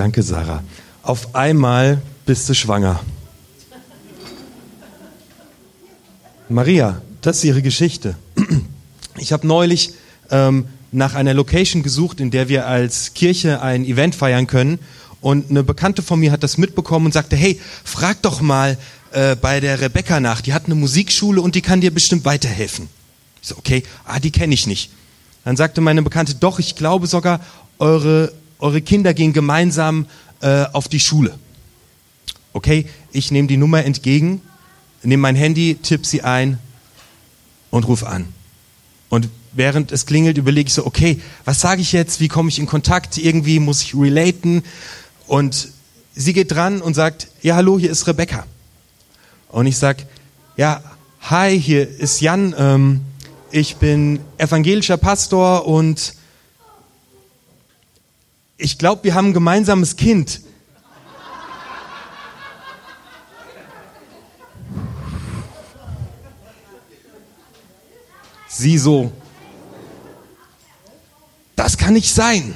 Danke, Sarah. Auf einmal bist du schwanger. Maria, das ist ihre Geschichte. Ich habe neulich ähm, nach einer Location gesucht, in der wir als Kirche ein Event feiern können. Und eine Bekannte von mir hat das mitbekommen und sagte, hey, frag doch mal äh, bei der Rebecca nach. Die hat eine Musikschule und die kann dir bestimmt weiterhelfen. Ich so, okay, ah, die kenne ich nicht. Dann sagte meine Bekannte, doch, ich glaube sogar, eure, eure Kinder gehen gemeinsam äh, auf die Schule. Okay, ich nehme die Nummer entgegen, nehme mein Handy, tippe sie ein und rufe an. Und während es klingelt, überlege ich so, okay, was sage ich jetzt? Wie komme ich in Kontakt? Irgendwie muss ich relaten. Und sie geht dran und sagt, ja, hallo, hier ist Rebecca. Und ich sag, ja, hi, hier ist Jan. Ähm, ich bin evangelischer Pastor und ich glaube, wir haben ein gemeinsames Kind. Sie so, das kann nicht sein.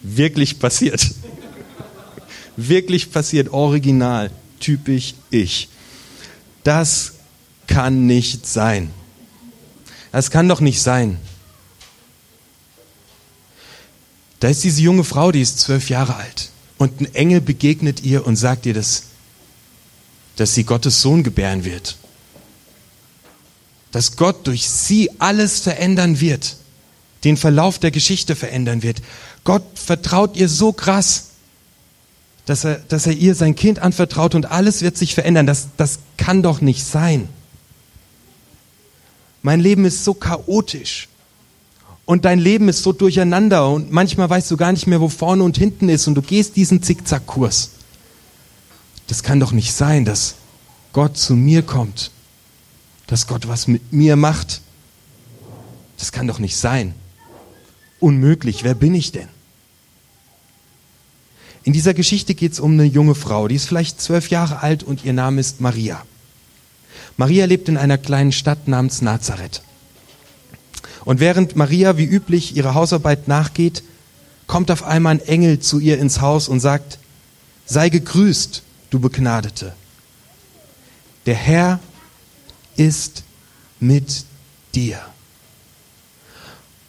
Wirklich passiert. Wirklich passiert, original, typisch ich. Das kann nicht sein. Das kann doch nicht sein. Da ist diese junge Frau, die ist zwölf Jahre alt. Und ein Engel begegnet ihr und sagt ihr, dass, dass sie Gottes Sohn gebären wird dass Gott durch sie alles verändern wird, den Verlauf der Geschichte verändern wird. Gott vertraut ihr so krass, dass er, dass er ihr sein Kind anvertraut und alles wird sich verändern. Das, das kann doch nicht sein. Mein Leben ist so chaotisch und dein Leben ist so durcheinander und manchmal weißt du gar nicht mehr, wo vorne und hinten ist und du gehst diesen Zickzackkurs. Das kann doch nicht sein, dass Gott zu mir kommt dass Gott was mit mir macht. Das kann doch nicht sein. Unmöglich. Wer bin ich denn? In dieser Geschichte geht es um eine junge Frau, die ist vielleicht zwölf Jahre alt und ihr Name ist Maria. Maria lebt in einer kleinen Stadt namens Nazareth. Und während Maria wie üblich ihrer Hausarbeit nachgeht, kommt auf einmal ein Engel zu ihr ins Haus und sagt, sei gegrüßt, du Begnadete. Der Herr ist mit dir.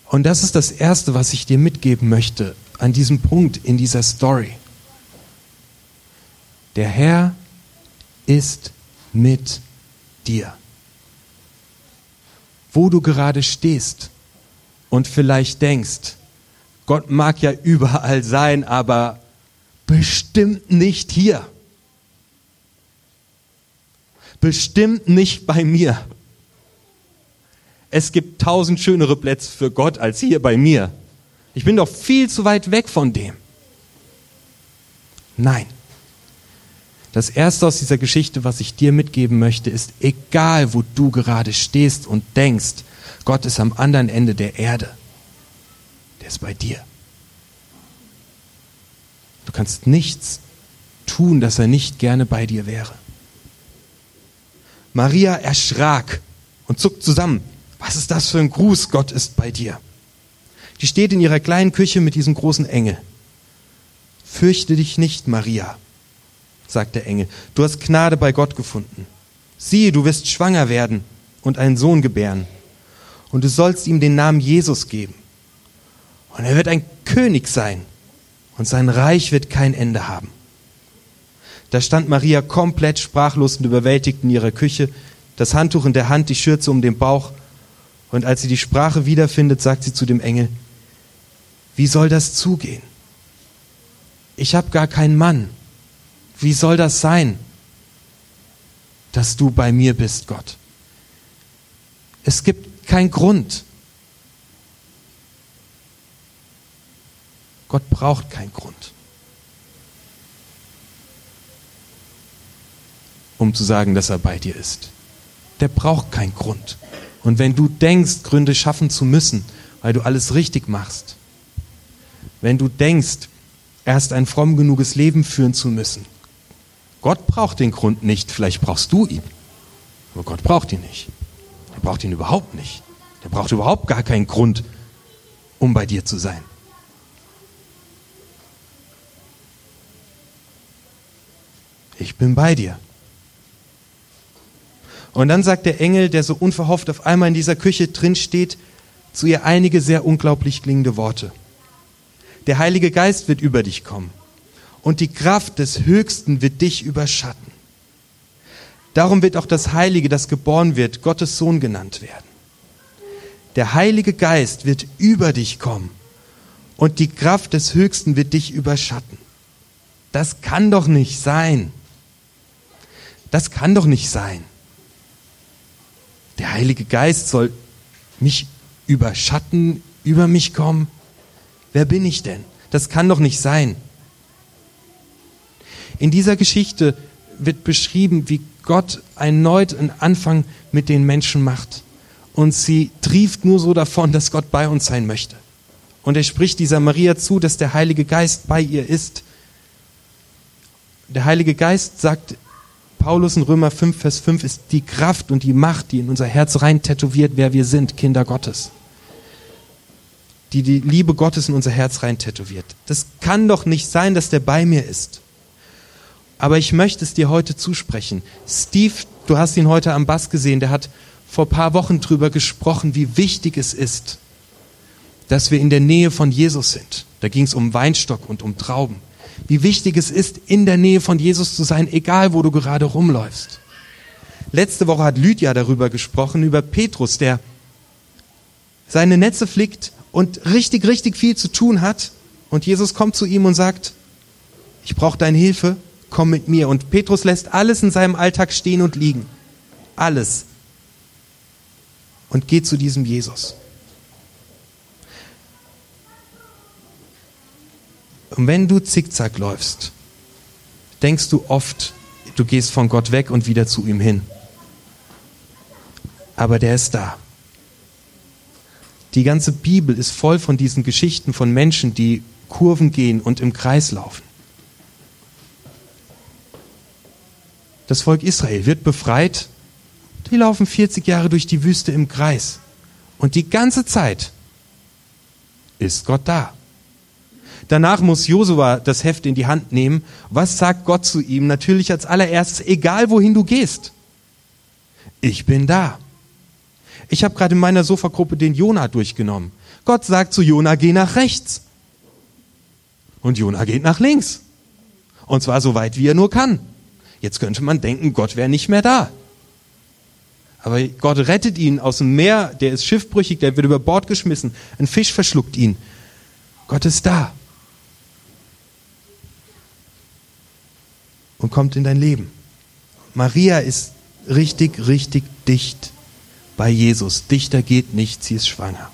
Und das ist das Erste, was ich dir mitgeben möchte an diesem Punkt in dieser Story. Der Herr ist mit dir. Wo du gerade stehst und vielleicht denkst, Gott mag ja überall sein, aber bestimmt nicht hier bestimmt nicht bei mir. Es gibt tausend schönere Plätze für Gott als hier bei mir. Ich bin doch viel zu weit weg von dem. Nein. Das Erste aus dieser Geschichte, was ich dir mitgeben möchte, ist, egal wo du gerade stehst und denkst, Gott ist am anderen Ende der Erde. Der ist bei dir. Du kannst nichts tun, dass er nicht gerne bei dir wäre. Maria erschrak und zuckt zusammen. Was ist das für ein Gruß? Gott ist bei dir. Die steht in ihrer kleinen Küche mit diesem großen Engel. Fürchte dich nicht, Maria, sagt der Engel. Du hast Gnade bei Gott gefunden. Siehe, du wirst schwanger werden und einen Sohn gebären. Und du sollst ihm den Namen Jesus geben. Und er wird ein König sein. Und sein Reich wird kein Ende haben. Da stand Maria komplett sprachlos und überwältigt in ihrer Küche, das Handtuch in der Hand, die Schürze um den Bauch. Und als sie die Sprache wiederfindet, sagt sie zu dem Engel, wie soll das zugehen? Ich habe gar keinen Mann. Wie soll das sein, dass du bei mir bist, Gott? Es gibt keinen Grund. Gott braucht keinen Grund. um zu sagen, dass er bei dir ist. Der braucht keinen Grund. Und wenn du denkst, Gründe schaffen zu müssen, weil du alles richtig machst, wenn du denkst, erst ein fromm genuges Leben führen zu müssen, Gott braucht den Grund nicht, vielleicht brauchst du ihn, aber Gott braucht ihn nicht. Er braucht ihn überhaupt nicht. Der braucht überhaupt gar keinen Grund, um bei dir zu sein. Ich bin bei dir. Und dann sagt der Engel, der so unverhofft auf einmal in dieser Küche drin steht, zu ihr einige sehr unglaublich klingende Worte. Der Heilige Geist wird über dich kommen und die Kraft des Höchsten wird dich überschatten. Darum wird auch das Heilige, das geboren wird, Gottes Sohn genannt werden. Der Heilige Geist wird über dich kommen und die Kraft des Höchsten wird dich überschatten. Das kann doch nicht sein. Das kann doch nicht sein. Der Heilige Geist soll mich überschatten, über mich kommen. Wer bin ich denn? Das kann doch nicht sein. In dieser Geschichte wird beschrieben, wie Gott erneut einen Anfang mit den Menschen macht. Und sie trieft nur so davon, dass Gott bei uns sein möchte. Und er spricht dieser Maria zu, dass der Heilige Geist bei ihr ist. Der Heilige Geist, sagt Paulus in Römer 5, Vers 5, ist die Kraft und die Macht, die in unser Herz rein tätowiert, wer wir sind, Kinder Gottes. Die die Liebe Gottes in unser Herz rein tätowiert. Das kann doch nicht sein, dass der bei mir ist. Aber ich möchte es dir heute zusprechen. Steve, du hast ihn heute am Bass gesehen, der hat vor ein paar Wochen drüber gesprochen, wie wichtig es ist, dass wir in der Nähe von Jesus sind. Da ging es um Weinstock und um Trauben. Wie wichtig es ist, in der Nähe von Jesus zu sein, egal wo du gerade rumläufst. Letzte Woche hat Lydia darüber gesprochen, über Petrus, der seine Netze flickt und richtig, richtig viel zu tun hat. Und Jesus kommt zu ihm und sagt, ich brauche deine Hilfe, komm mit mir. Und Petrus lässt alles in seinem Alltag stehen und liegen. Alles. Und geht zu diesem Jesus. Und wenn du zickzack läufst, denkst du oft, du gehst von Gott weg und wieder zu ihm hin. Aber der ist da. Die ganze Bibel ist voll von diesen Geschichten von Menschen, die Kurven gehen und im Kreis laufen. Das Volk Israel wird befreit. Die laufen 40 Jahre durch die Wüste im Kreis. Und die ganze Zeit ist Gott da. Danach muss Josua das Heft in die Hand nehmen. Was sagt Gott zu ihm? Natürlich als allererstes, egal wohin du gehst. Ich bin da. Ich habe gerade in meiner Sofagruppe den Jona durchgenommen. Gott sagt zu Jona, geh nach rechts. Und Jona geht nach links. Und zwar so weit, wie er nur kann. Jetzt könnte man denken, Gott wäre nicht mehr da. Aber Gott rettet ihn aus dem Meer, der ist schiffbrüchig, der wird über Bord geschmissen, ein Fisch verschluckt ihn. Gott ist da. Und kommt in dein Leben. Maria ist richtig, richtig dicht bei Jesus. Dichter geht nicht, sie ist schwanger.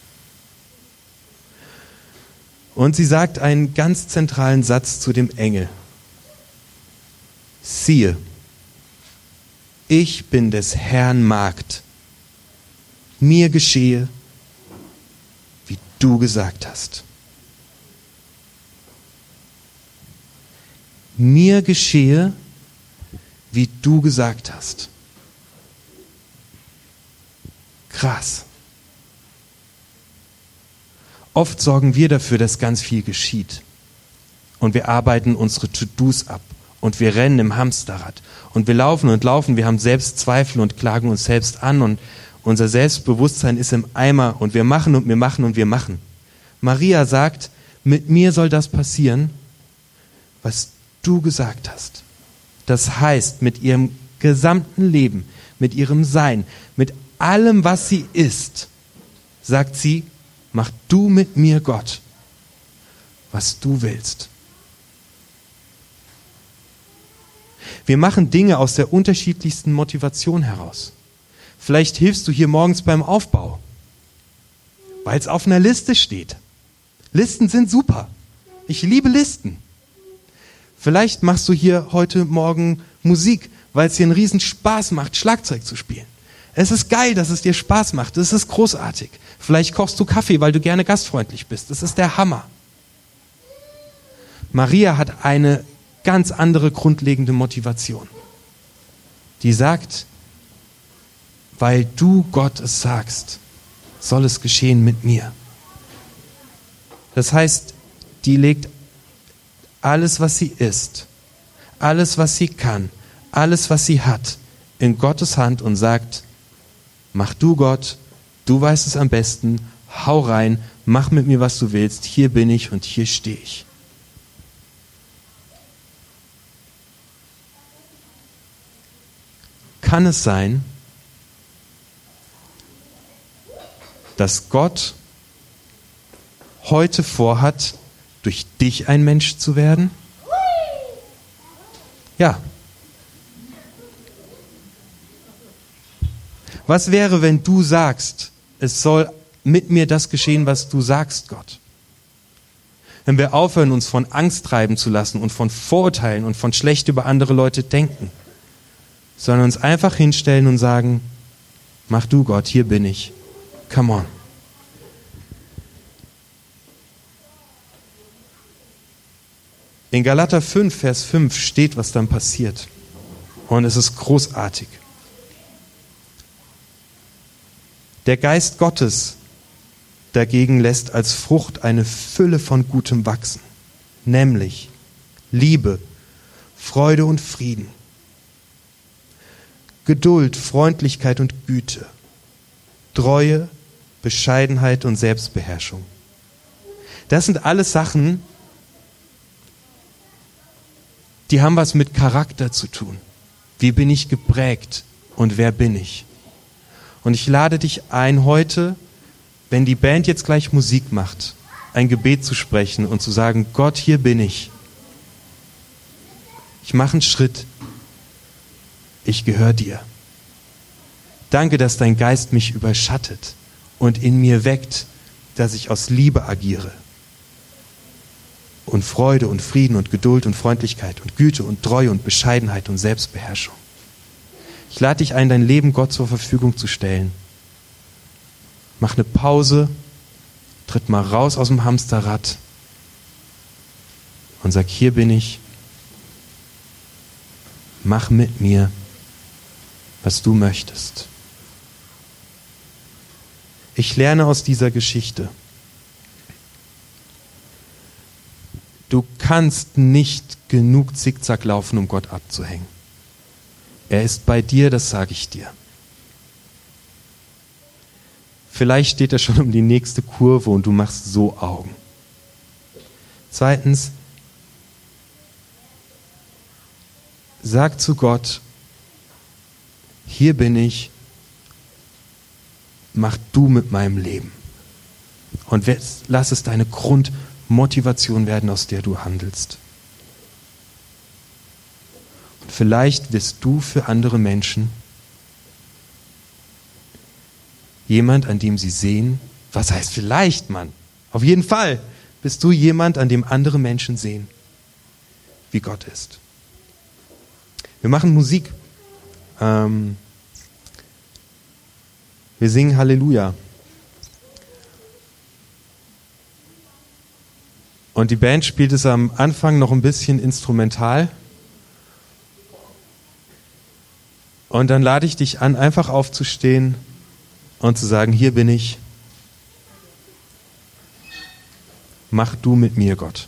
Und sie sagt einen ganz zentralen Satz zu dem Engel siehe, ich bin des Herrn Magd, mir geschehe, wie du gesagt hast. Mir geschehe, wie du gesagt hast. Krass. Oft sorgen wir dafür, dass ganz viel geschieht. Und wir arbeiten unsere To-Dos ab und wir rennen im Hamsterrad und wir laufen und laufen, wir haben Selbstzweifel und klagen uns selbst an und unser Selbstbewusstsein ist im Eimer und wir machen und wir machen und wir machen. Maria sagt, mit mir soll das passieren, was du gesagt hast. Das heißt, mit ihrem gesamten Leben, mit ihrem Sein, mit allem, was sie ist, sagt sie, mach du mit mir Gott, was du willst. Wir machen Dinge aus der unterschiedlichsten Motivation heraus. Vielleicht hilfst du hier morgens beim Aufbau, weil es auf einer Liste steht. Listen sind super. Ich liebe Listen. Vielleicht machst du hier heute Morgen Musik, weil es dir einen riesen Spaß macht, Schlagzeug zu spielen. Es ist geil, dass es dir Spaß macht. Es ist großartig. Vielleicht kochst du Kaffee, weil du gerne gastfreundlich bist. Das ist der Hammer. Maria hat eine ganz andere grundlegende Motivation. Die sagt, weil du Gott es sagst, soll es geschehen mit mir. Das heißt, die legt alles, was sie ist, alles, was sie kann, alles, was sie hat, in Gottes Hand und sagt, mach du Gott, du weißt es am besten, hau rein, mach mit mir, was du willst, hier bin ich und hier stehe ich. Kann es sein, dass Gott heute vorhat, durch dich ein Mensch zu werden? Ja. Was wäre, wenn du sagst, es soll mit mir das geschehen, was du sagst, Gott? Wenn wir aufhören, uns von Angst treiben zu lassen und von Vorurteilen und von schlecht über andere Leute denken, sondern uns einfach hinstellen und sagen, mach du Gott, hier bin ich. Come on. In Galater 5, Vers 5 steht, was dann passiert. Und es ist großartig. Der Geist Gottes dagegen lässt als Frucht eine Fülle von Gutem wachsen, nämlich Liebe, Freude und Frieden, Geduld, Freundlichkeit und Güte, Treue, Bescheidenheit und Selbstbeherrschung. Das sind alles Sachen, die haben was mit Charakter zu tun. Wie bin ich geprägt und wer bin ich? Und ich lade dich ein, heute, wenn die Band jetzt gleich Musik macht, ein Gebet zu sprechen und zu sagen, Gott, hier bin ich. Ich mache einen Schritt. Ich gehöre dir. Danke, dass dein Geist mich überschattet und in mir weckt, dass ich aus Liebe agiere. Und Freude und Frieden und Geduld und Freundlichkeit und Güte und Treue und Bescheidenheit und Selbstbeherrschung. Ich lade dich ein, dein Leben Gott zur Verfügung zu stellen. Mach eine Pause, tritt mal raus aus dem Hamsterrad und sag, hier bin ich. Mach mit mir, was du möchtest. Ich lerne aus dieser Geschichte. Du kannst nicht genug Zickzack laufen, um Gott abzuhängen. Er ist bei dir, das sage ich dir. Vielleicht steht er schon um die nächste Kurve und du machst so Augen. Zweitens, sag zu Gott, hier bin ich, mach du mit meinem Leben. Und lass es deine Grundmotivation werden, aus der du handelst. Und vielleicht wirst du für andere Menschen jemand, an dem sie sehen, was heißt vielleicht, Mann? Auf jeden Fall bist du jemand, an dem andere Menschen sehen, wie Gott ist. Wir machen Musik. Ähm, wir singen Halleluja. Und die Band spielt es am Anfang noch ein bisschen instrumental. Und dann lade ich dich an, einfach aufzustehen und zu sagen, hier bin ich. Mach du mit mir, Gott.